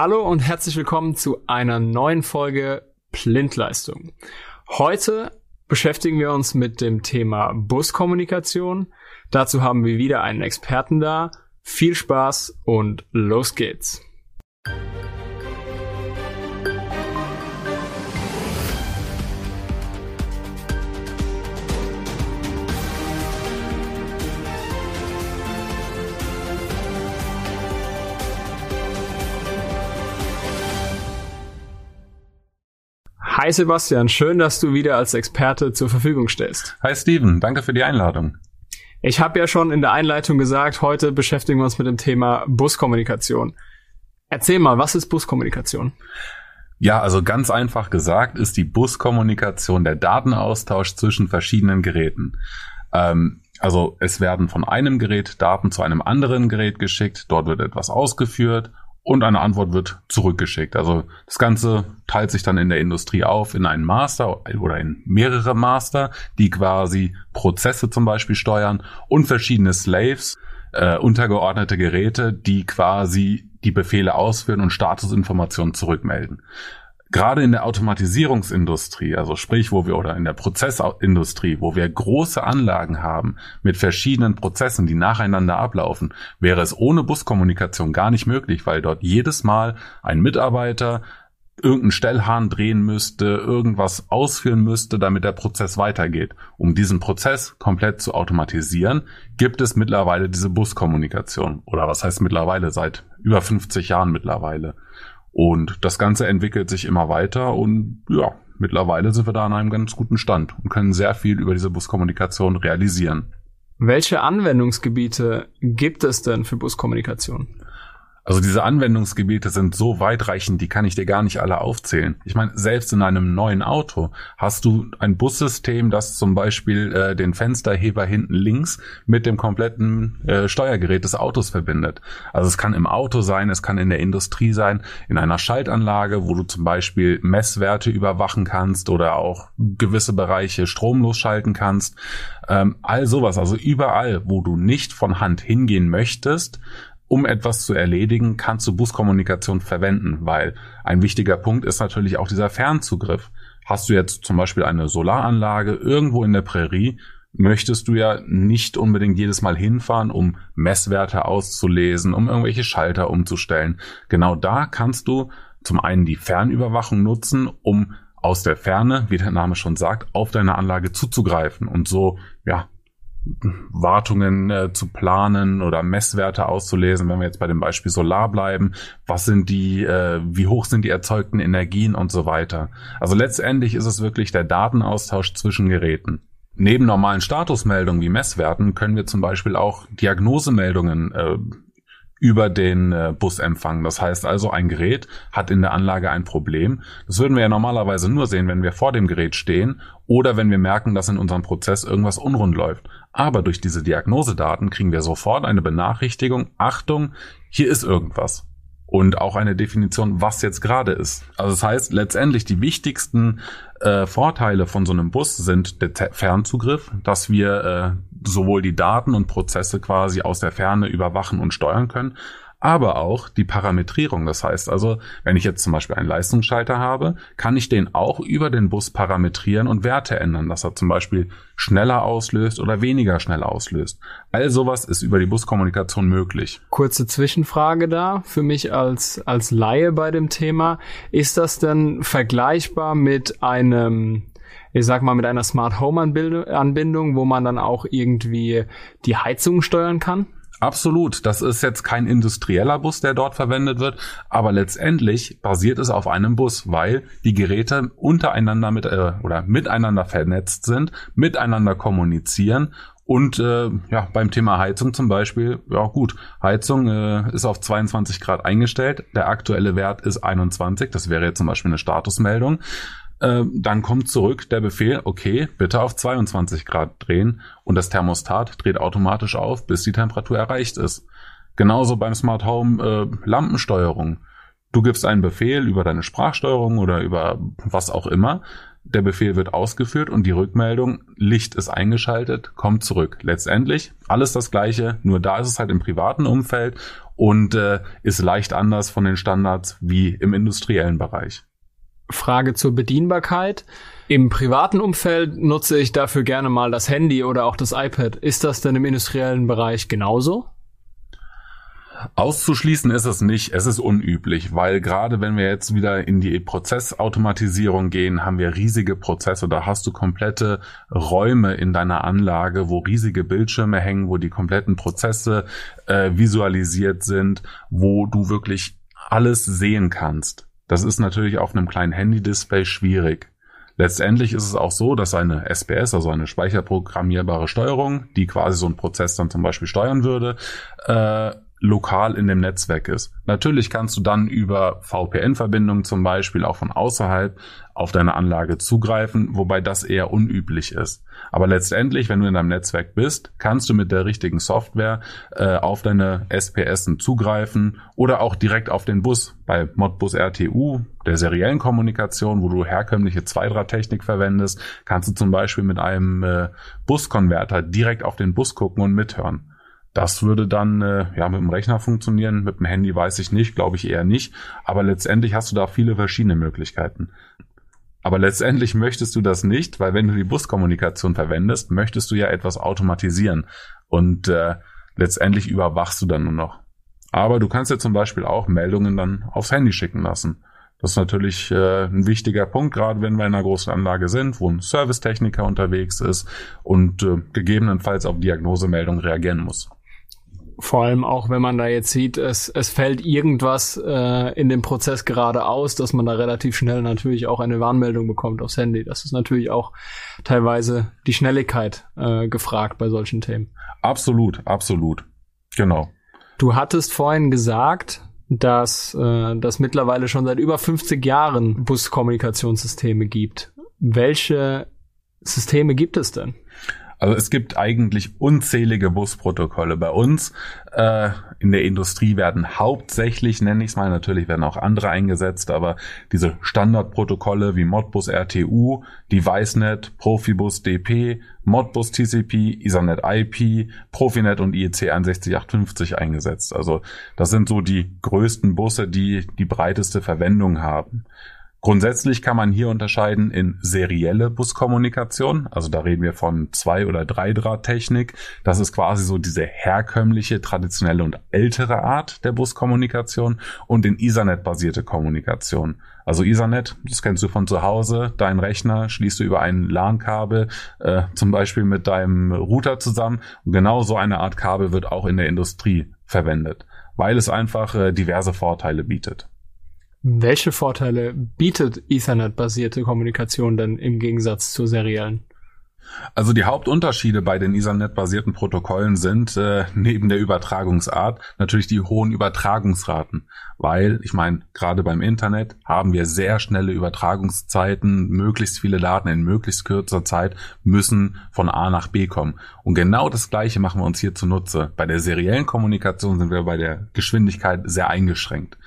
Hallo und herzlich willkommen zu einer neuen Folge Blindleistung. Heute beschäftigen wir uns mit dem Thema Buskommunikation. Dazu haben wir wieder einen Experten da. Viel Spaß und los geht's. Hi Sebastian, schön, dass du wieder als Experte zur Verfügung stellst. Hi Steven, danke für die Einladung. Ich habe ja schon in der Einleitung gesagt, heute beschäftigen wir uns mit dem Thema Buskommunikation. Erzähl mal, was ist Buskommunikation? Ja, also ganz einfach gesagt ist die Buskommunikation der Datenaustausch zwischen verschiedenen Geräten. Ähm, also es werden von einem Gerät Daten zu einem anderen Gerät geschickt, dort wird etwas ausgeführt und eine Antwort wird zurückgeschickt. Also das Ganze teilt sich dann in der Industrie auf in einen Master oder in mehrere Master, die quasi Prozesse zum Beispiel steuern und verschiedene Slaves, äh, untergeordnete Geräte, die quasi die Befehle ausführen und Statusinformationen zurückmelden gerade in der Automatisierungsindustrie, also sprich, wo wir oder in der Prozessindustrie, wo wir große Anlagen haben mit verschiedenen Prozessen, die nacheinander ablaufen, wäre es ohne Buskommunikation gar nicht möglich, weil dort jedes Mal ein Mitarbeiter irgendeinen Stellhahn drehen müsste, irgendwas ausführen müsste, damit der Prozess weitergeht. Um diesen Prozess komplett zu automatisieren, gibt es mittlerweile diese Buskommunikation. Oder was heißt mittlerweile? Seit über 50 Jahren mittlerweile. Und das Ganze entwickelt sich immer weiter und ja, mittlerweile sind wir da an einem ganz guten Stand und können sehr viel über diese Buskommunikation realisieren. Welche Anwendungsgebiete gibt es denn für Buskommunikation? Also diese Anwendungsgebiete sind so weitreichend, die kann ich dir gar nicht alle aufzählen. Ich meine, selbst in einem neuen Auto hast du ein Bussystem, das zum Beispiel äh, den Fensterheber hinten links mit dem kompletten äh, Steuergerät des Autos verbindet. Also es kann im Auto sein, es kann in der Industrie sein, in einer Schaltanlage, wo du zum Beispiel Messwerte überwachen kannst oder auch gewisse Bereiche stromlos schalten kannst. Ähm, all sowas, also überall, wo du nicht von Hand hingehen möchtest, um etwas zu erledigen, kannst du Buskommunikation verwenden, weil ein wichtiger Punkt ist natürlich auch dieser Fernzugriff. Hast du jetzt zum Beispiel eine Solaranlage irgendwo in der Prärie, möchtest du ja nicht unbedingt jedes Mal hinfahren, um Messwerte auszulesen, um irgendwelche Schalter umzustellen. Genau da kannst du zum einen die Fernüberwachung nutzen, um aus der Ferne, wie der Name schon sagt, auf deine Anlage zuzugreifen und so ja Wartungen äh, zu planen oder Messwerte auszulesen, wenn wir jetzt bei dem Beispiel Solar bleiben, was sind die, äh, wie hoch sind die erzeugten Energien und so weiter. Also letztendlich ist es wirklich der Datenaustausch zwischen Geräten. Neben normalen Statusmeldungen wie Messwerten können wir zum Beispiel auch Diagnosemeldungen äh, über den äh, Bus empfangen. Das heißt also, ein Gerät hat in der Anlage ein Problem. Das würden wir ja normalerweise nur sehen, wenn wir vor dem Gerät stehen oder wenn wir merken, dass in unserem Prozess irgendwas unrund läuft. Aber durch diese Diagnosedaten kriegen wir sofort eine Benachrichtigung, Achtung, hier ist irgendwas. Und auch eine Definition, was jetzt gerade ist. Also das heißt, letztendlich die wichtigsten äh, Vorteile von so einem Bus sind der Fernzugriff, dass wir äh, sowohl die Daten und Prozesse quasi aus der Ferne überwachen und steuern können, aber auch die Parametrierung. Das heißt also, wenn ich jetzt zum Beispiel einen Leistungsschalter habe, kann ich den auch über den Bus parametrieren und Werte ändern, dass er zum Beispiel schneller auslöst oder weniger schnell auslöst. All sowas ist über die Buskommunikation möglich. Kurze Zwischenfrage da für mich als, als Laie bei dem Thema. Ist das denn vergleichbar mit einem ich sag mal, mit einer Smart Home Anbindung, wo man dann auch irgendwie die Heizung steuern kann? Absolut. Das ist jetzt kein industrieller Bus, der dort verwendet wird, aber letztendlich basiert es auf einem Bus, weil die Geräte untereinander mit äh, oder miteinander vernetzt sind, miteinander kommunizieren und äh, ja, beim Thema Heizung zum Beispiel, ja gut, Heizung äh, ist auf 22 Grad eingestellt, der aktuelle Wert ist 21, das wäre jetzt zum Beispiel eine Statusmeldung. Äh, dann kommt zurück der Befehl, okay, bitte auf 22 Grad drehen und das Thermostat dreht automatisch auf, bis die Temperatur erreicht ist. Genauso beim Smart Home äh, Lampensteuerung. Du gibst einen Befehl über deine Sprachsteuerung oder über was auch immer. der Befehl wird ausgeführt und die Rückmeldung, Licht ist eingeschaltet, kommt zurück. Letztendlich alles das gleiche, nur da ist es halt im privaten Umfeld und äh, ist leicht anders von den Standards wie im industriellen Bereich. Frage zur Bedienbarkeit. Im privaten Umfeld nutze ich dafür gerne mal das Handy oder auch das iPad. Ist das denn im industriellen Bereich genauso? Auszuschließen ist es nicht. Es ist unüblich, weil gerade wenn wir jetzt wieder in die Prozessautomatisierung gehen, haben wir riesige Prozesse. Da hast du komplette Räume in deiner Anlage, wo riesige Bildschirme hängen, wo die kompletten Prozesse äh, visualisiert sind, wo du wirklich alles sehen kannst. Das ist natürlich auf einem kleinen Handy-Display schwierig. Letztendlich ist es auch so, dass eine SPS, also eine speicherprogrammierbare Steuerung, die quasi so einen Prozess dann zum Beispiel steuern würde, äh, lokal in dem Netzwerk ist. Natürlich kannst du dann über VPN-Verbindungen zum Beispiel auch von außerhalb auf deine Anlage zugreifen, wobei das eher unüblich ist. Aber letztendlich, wenn du in deinem Netzwerk bist, kannst du mit der richtigen Software äh, auf deine SPS zugreifen oder auch direkt auf den Bus bei Modbus RTU, der seriellen Kommunikation, wo du herkömmliche Zweidrahttechnik verwendest, kannst du zum Beispiel mit einem äh, Buskonverter direkt auf den Bus gucken und mithören. Das würde dann äh, ja mit dem Rechner funktionieren, mit dem Handy weiß ich nicht, glaube ich eher nicht. Aber letztendlich hast du da viele verschiedene Möglichkeiten. Aber letztendlich möchtest du das nicht, weil wenn du die Buskommunikation verwendest, möchtest du ja etwas automatisieren und äh, letztendlich überwachst du dann nur noch. Aber du kannst ja zum Beispiel auch Meldungen dann aufs Handy schicken lassen. Das ist natürlich äh, ein wichtiger Punkt, gerade wenn wir in einer großen Anlage sind, wo ein Servicetechniker unterwegs ist und äh, gegebenenfalls auf Diagnosemeldung reagieren muss. Vor allem auch, wenn man da jetzt sieht, es, es fällt irgendwas äh, in dem Prozess gerade aus, dass man da relativ schnell natürlich auch eine Warnmeldung bekommt aufs Handy. Das ist natürlich auch teilweise die Schnelligkeit äh, gefragt bei solchen Themen. Absolut, absolut. Genau. Du hattest vorhin gesagt, dass äh, das mittlerweile schon seit über 50 Jahren Buskommunikationssysteme gibt. Welche Systeme gibt es denn? Also es gibt eigentlich unzählige Busprotokolle. Bei uns äh, in der Industrie werden hauptsächlich, nenne ich es mal, natürlich werden auch andere eingesetzt, aber diese Standardprotokolle wie Modbus RTU, DeviceNet, Profibus DP, Modbus TCP, Ethernet IP, Profinet und IEC 61850 eingesetzt. Also das sind so die größten Busse, die die breiteste Verwendung haben. Grundsätzlich kann man hier unterscheiden in serielle Buskommunikation, also da reden wir von zwei oder drei Drahttechnik. Das ist quasi so diese herkömmliche, traditionelle und ältere Art der Buskommunikation und in Ethernet-basierte Kommunikation. Also Ethernet, das kennst du von zu Hause, dein Rechner schließt du über ein LAN-Kabel äh, zum Beispiel mit deinem Router zusammen und genau so eine Art Kabel wird auch in der Industrie verwendet, weil es einfach äh, diverse Vorteile bietet. Welche Vorteile bietet Ethernet-basierte Kommunikation denn im Gegensatz zur seriellen? Also die Hauptunterschiede bei den Ethernet-basierten Protokollen sind äh, neben der Übertragungsart natürlich die hohen Übertragungsraten, weil ich meine, gerade beim Internet haben wir sehr schnelle Übertragungszeiten, möglichst viele Daten in möglichst kürzer Zeit müssen von A nach B kommen. Und genau das gleiche machen wir uns hier zunutze. Bei der seriellen Kommunikation sind wir bei der Geschwindigkeit sehr eingeschränkt.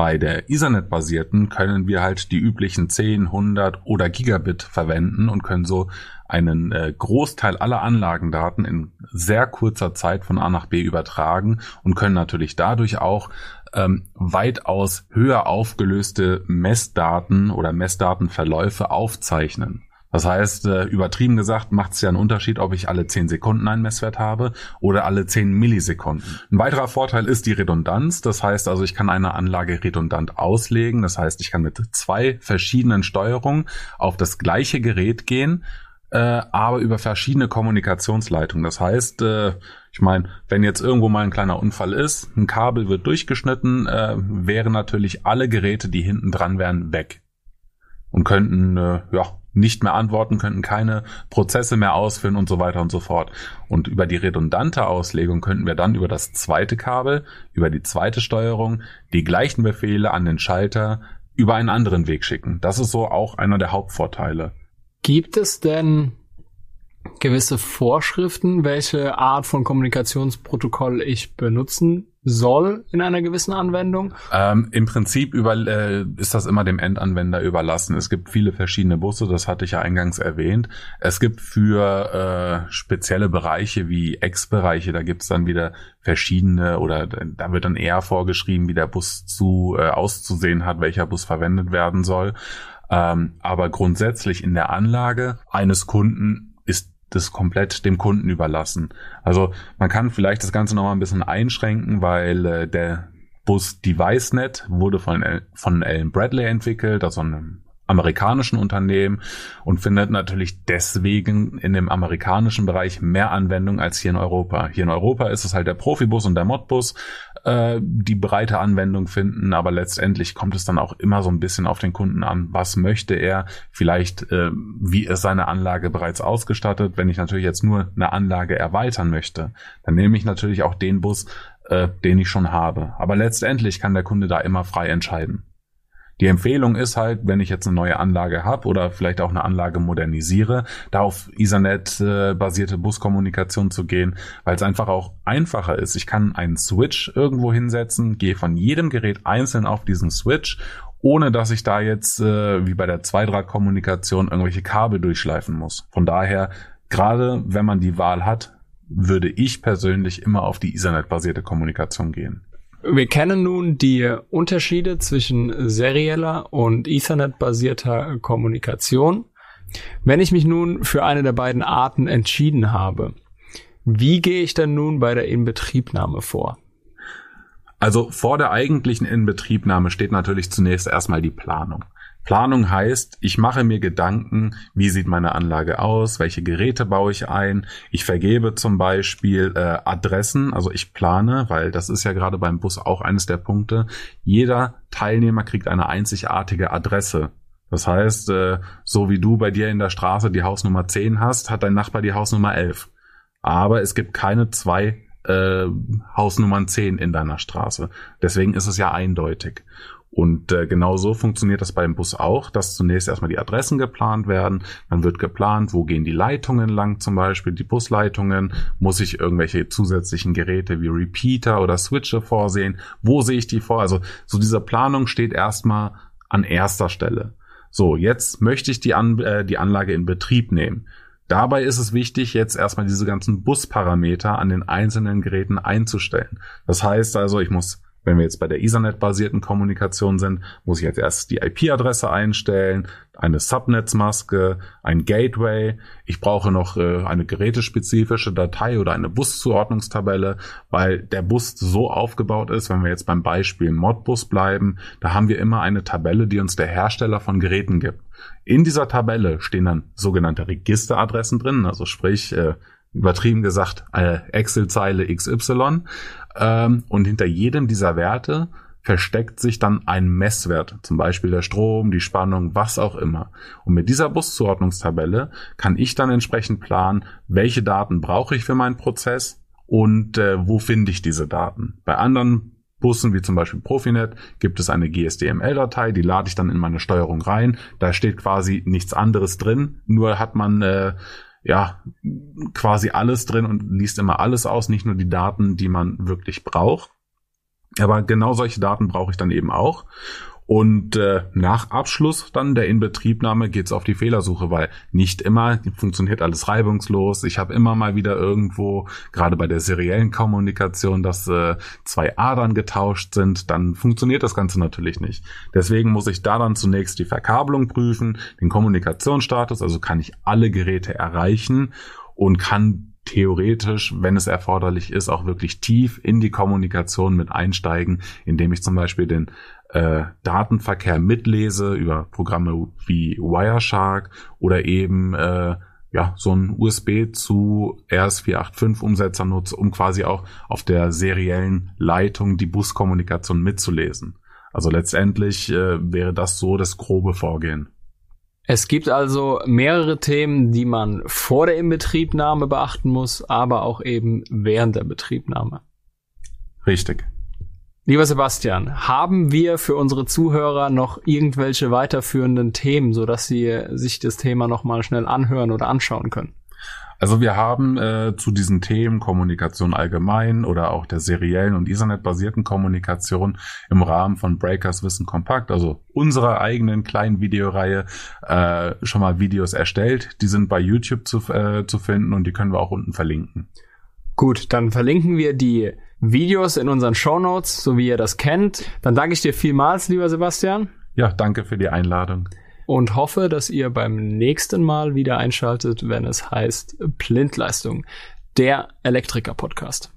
Bei der Ethernet-basierten können wir halt die üblichen 10, 100 oder Gigabit verwenden und können so einen äh, Großteil aller Anlagendaten in sehr kurzer Zeit von A nach B übertragen und können natürlich dadurch auch ähm, weitaus höher aufgelöste Messdaten oder Messdatenverläufe aufzeichnen. Das heißt, äh, übertrieben gesagt, macht es ja einen Unterschied, ob ich alle 10 Sekunden einen Messwert habe oder alle 10 Millisekunden. Ein weiterer Vorteil ist die Redundanz. Das heißt also, ich kann eine Anlage redundant auslegen. Das heißt, ich kann mit zwei verschiedenen Steuerungen auf das gleiche Gerät gehen, äh, aber über verschiedene Kommunikationsleitungen. Das heißt, äh, ich meine, wenn jetzt irgendwo mal ein kleiner Unfall ist, ein Kabel wird durchgeschnitten, wären natürlich alle Geräte, die hinten dran wären, weg und könnten ja nicht mehr antworten, könnten keine Prozesse mehr ausführen und so weiter und so fort. Und über die redundante Auslegung könnten wir dann über das zweite Kabel, über die zweite Steuerung die gleichen Befehle an den Schalter über einen anderen Weg schicken. Das ist so auch einer der Hauptvorteile. Gibt es denn gewisse Vorschriften, welche Art von Kommunikationsprotokoll ich benutzen soll in einer gewissen Anwendung? Ähm, Im Prinzip über, äh, ist das immer dem Endanwender überlassen. Es gibt viele verschiedene Busse, das hatte ich ja eingangs erwähnt. Es gibt für äh, spezielle Bereiche wie Ex-Bereiche, da gibt's dann wieder verschiedene oder da wird dann eher vorgeschrieben, wie der Bus zu äh, auszusehen hat, welcher Bus verwendet werden soll. Ähm, aber grundsätzlich in der Anlage eines Kunden das komplett dem Kunden überlassen. Also man kann vielleicht das Ganze nochmal ein bisschen einschränken, weil äh, der Bus DeviceNet wurde von, von Alan Bradley entwickelt, also einem amerikanischen Unternehmen und findet natürlich deswegen in dem amerikanischen Bereich mehr Anwendung als hier in Europa. Hier in Europa ist es halt der Profibus und der Modbus, äh, die breite Anwendung finden, aber letztendlich kommt es dann auch immer so ein bisschen auf den Kunden an. Was möchte er? Vielleicht, äh, wie ist seine Anlage bereits ausgestattet? Wenn ich natürlich jetzt nur eine Anlage erweitern möchte, dann nehme ich natürlich auch den Bus, äh, den ich schon habe. Aber letztendlich kann der Kunde da immer frei entscheiden. Die Empfehlung ist halt, wenn ich jetzt eine neue Anlage habe oder vielleicht auch eine Anlage modernisiere, da auf Ethernet-basierte Buskommunikation zu gehen, weil es einfach auch einfacher ist. Ich kann einen Switch irgendwo hinsetzen, gehe von jedem Gerät einzeln auf diesen Switch ohne dass ich da jetzt äh, wie bei der Zweidrahtkommunikation irgendwelche Kabel durchschleifen muss. Von daher, gerade wenn man die Wahl hat, würde ich persönlich immer auf die Ethernet-basierte Kommunikation gehen. Wir kennen nun die Unterschiede zwischen serieller und Ethernet-basierter Kommunikation. Wenn ich mich nun für eine der beiden Arten entschieden habe, wie gehe ich denn nun bei der Inbetriebnahme vor? Also vor der eigentlichen Inbetriebnahme steht natürlich zunächst erstmal die Planung. Planung heißt, ich mache mir Gedanken, wie sieht meine Anlage aus, welche Geräte baue ich ein. Ich vergebe zum Beispiel äh, Adressen, also ich plane, weil das ist ja gerade beim Bus auch eines der Punkte. Jeder Teilnehmer kriegt eine einzigartige Adresse. Das heißt, äh, so wie du bei dir in der Straße die Hausnummer 10 hast, hat dein Nachbar die Hausnummer 11. Aber es gibt keine zwei äh, Hausnummern 10 in deiner Straße. Deswegen ist es ja eindeutig. Und äh, genau so funktioniert das beim Bus auch, dass zunächst erstmal die Adressen geplant werden, dann wird geplant, wo gehen die Leitungen lang, zum Beispiel die Busleitungen, muss ich irgendwelche zusätzlichen Geräte wie Repeater oder Switcher vorsehen, wo sehe ich die vor? Also so diese Planung steht erstmal an erster Stelle. So, jetzt möchte ich die, an, äh, die Anlage in Betrieb nehmen. Dabei ist es wichtig, jetzt erstmal diese ganzen Busparameter an den einzelnen Geräten einzustellen. Das heißt also, ich muss wenn wir jetzt bei der Ethernet-basierten Kommunikation sind, muss ich als erstes die IP-Adresse einstellen, eine Subnetzmaske, ein Gateway. Ich brauche noch äh, eine gerätespezifische Datei oder eine Buszuordnungstabelle, weil der Bus so aufgebaut ist, wenn wir jetzt beim Beispiel Modbus bleiben, da haben wir immer eine Tabelle, die uns der Hersteller von Geräten gibt. In dieser Tabelle stehen dann sogenannte Registeradressen drin, also sprich äh, übertrieben gesagt äh, Excel-Zeile XY ähm, und hinter jedem dieser Werte versteckt sich dann ein Messwert, zum Beispiel der Strom, die Spannung, was auch immer. Und mit dieser Buszuordnungstabelle kann ich dann entsprechend planen, welche Daten brauche ich für meinen Prozess und äh, wo finde ich diese Daten. Bei anderen Bussen wie zum Beispiel Profinet gibt es eine GSDML-Datei, die lade ich dann in meine Steuerung rein. Da steht quasi nichts anderes drin, nur hat man äh, ja, quasi alles drin und liest immer alles aus, nicht nur die Daten, die man wirklich braucht. Aber genau solche Daten brauche ich dann eben auch. Und äh, nach Abschluss dann der Inbetriebnahme geht's auf die Fehlersuche, weil nicht immer funktioniert alles reibungslos. Ich habe immer mal wieder irgendwo, gerade bei der seriellen Kommunikation, dass äh, zwei Adern getauscht sind, dann funktioniert das Ganze natürlich nicht. Deswegen muss ich da dann zunächst die Verkabelung prüfen, den Kommunikationsstatus, also kann ich alle Geräte erreichen und kann theoretisch, wenn es erforderlich ist, auch wirklich tief in die Kommunikation mit einsteigen, indem ich zum Beispiel den äh, Datenverkehr mitlese über Programme wie Wireshark oder eben äh, ja so ein USB zu RS485 Umsetzer nutze, um quasi auch auf der seriellen Leitung die Buskommunikation mitzulesen. Also letztendlich äh, wäre das so das grobe Vorgehen. Es gibt also mehrere Themen, die man vor der Inbetriebnahme beachten muss, aber auch eben während der Betriebnahme. Richtig. Lieber Sebastian, haben wir für unsere Zuhörer noch irgendwelche weiterführenden Themen, sodass sie sich das Thema nochmal schnell anhören oder anschauen können? Also wir haben äh, zu diesen Themen Kommunikation allgemein oder auch der seriellen und Ethernet-basierten Kommunikation im Rahmen von Breakers Wissen Kompakt, also unserer eigenen kleinen Videoreihe, äh, schon mal Videos erstellt. Die sind bei YouTube zu, äh, zu finden und die können wir auch unten verlinken. Gut, dann verlinken wir die Videos in unseren Show Notes, so wie ihr das kennt. Dann danke ich dir vielmals, lieber Sebastian. Ja, danke für die Einladung. Und hoffe, dass ihr beim nächsten Mal wieder einschaltet, wenn es heißt Blindleistung, der Elektriker-Podcast.